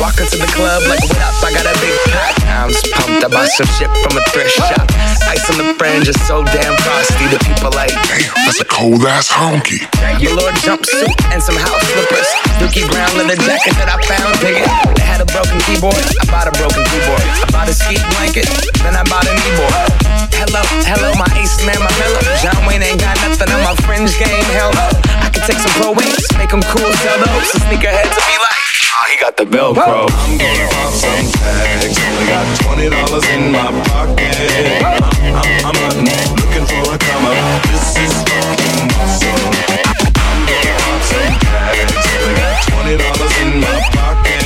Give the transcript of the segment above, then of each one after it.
Walk into the club like, what up? I got a big pack. I'm just pumped. I bought some shit from a thrift shop. Ice on the fringe is so damn frosty. The people like, damn, that's a cold ass honky. Your Lord jumpsuit and some house slippers. Dookie Brown leather jacket that I found. Dig it. I had a broken keyboard. I bought a broken keyboard. I bought a ski blanket. Then I bought a keyboard. Hello, hello, my ace man, my fellow. John Wayne ain't got nothing on my fringe game. Hell no. I can take some Pro Wings, make them cool, tell those. sneaker sneakerheads to be like, he got the Velcro. I'm gonna pop some tags. Only got twenty dollars in my pocket. I'm, I'm, I'm not looking for a come up. This is fucking awesome. I'm gonna pop some tags. Only got twenty dollars in my pocket.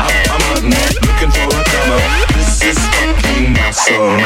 I'm, I'm not looking for a come up. This is fucking awesome.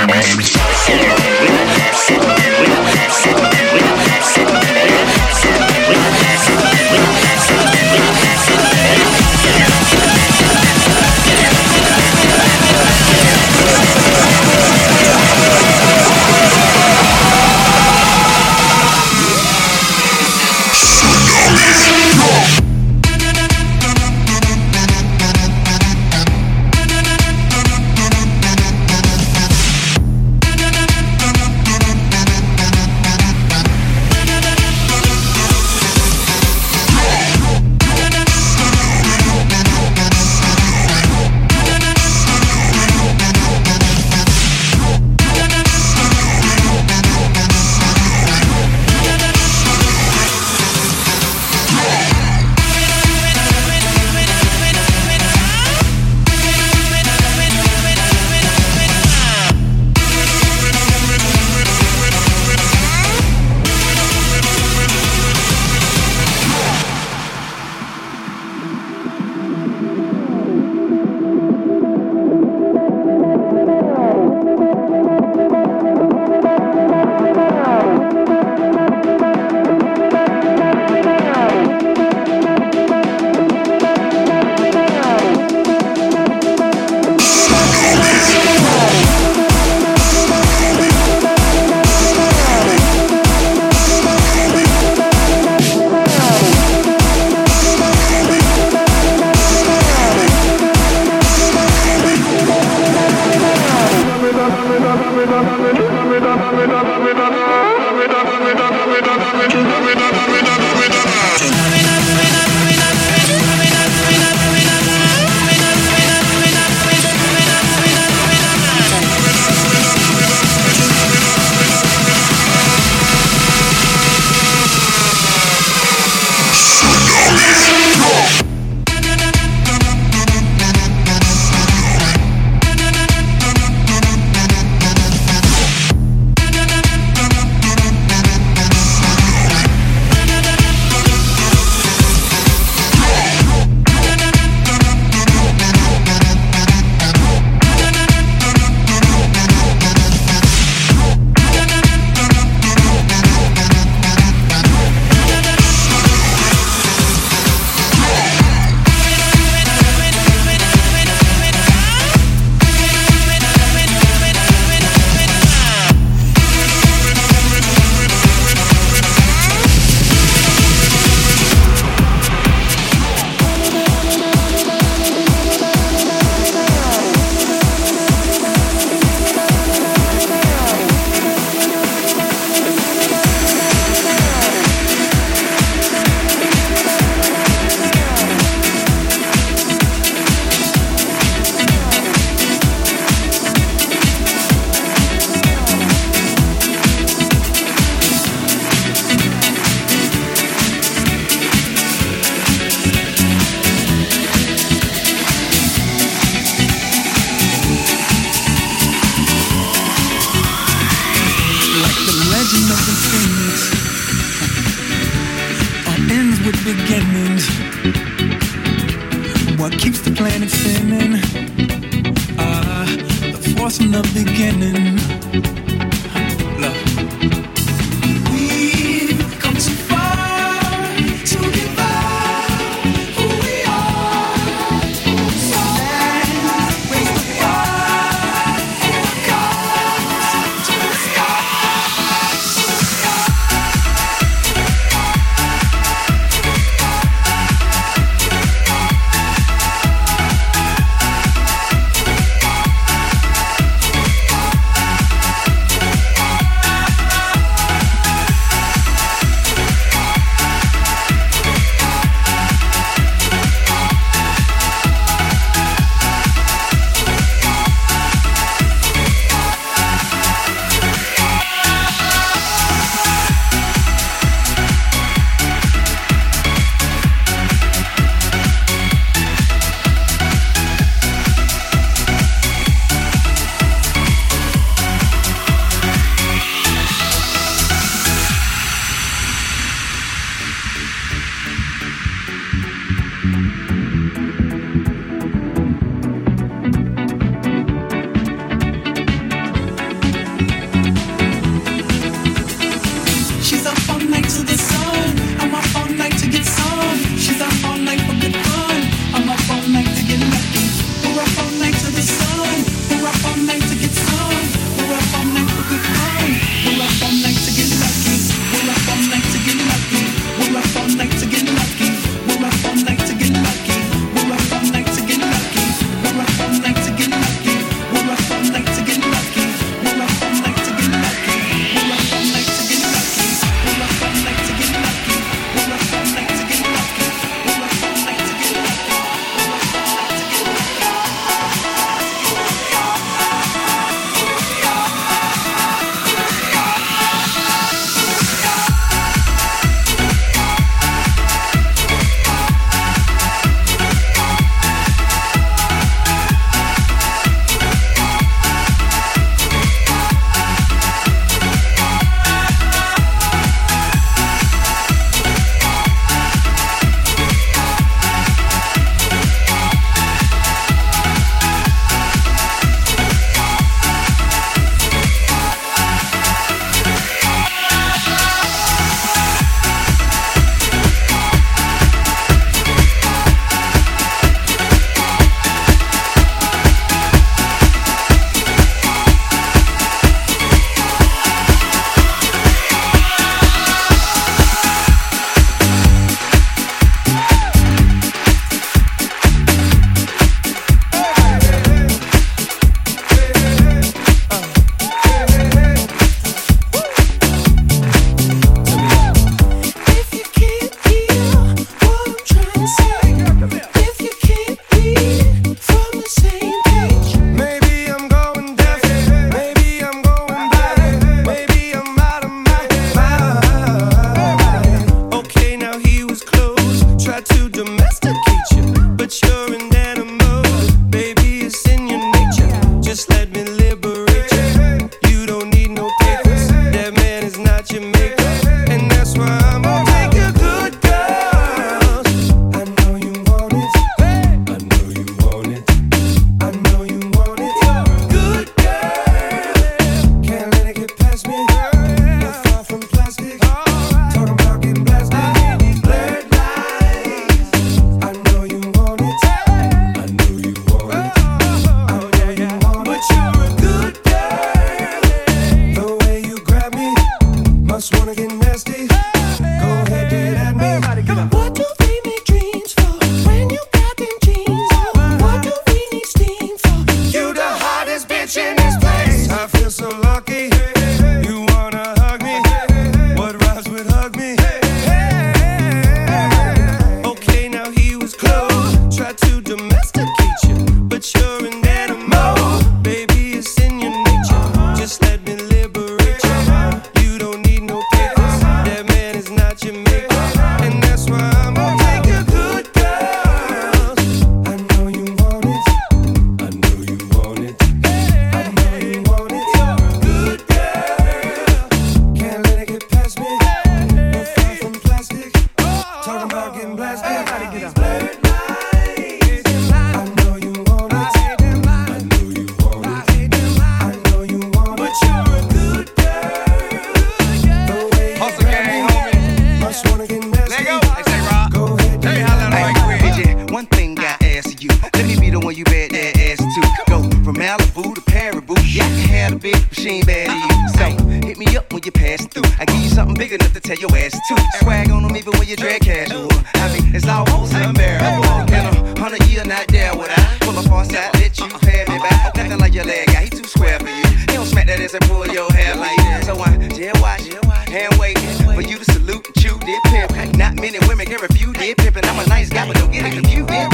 Many and women can refute it. Pimpin', I'm a nice guy, but don't get it confused.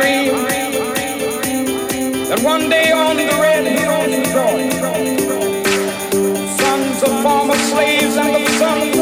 dream that one day on the red hills of Georgia, sons of former slaves and the sons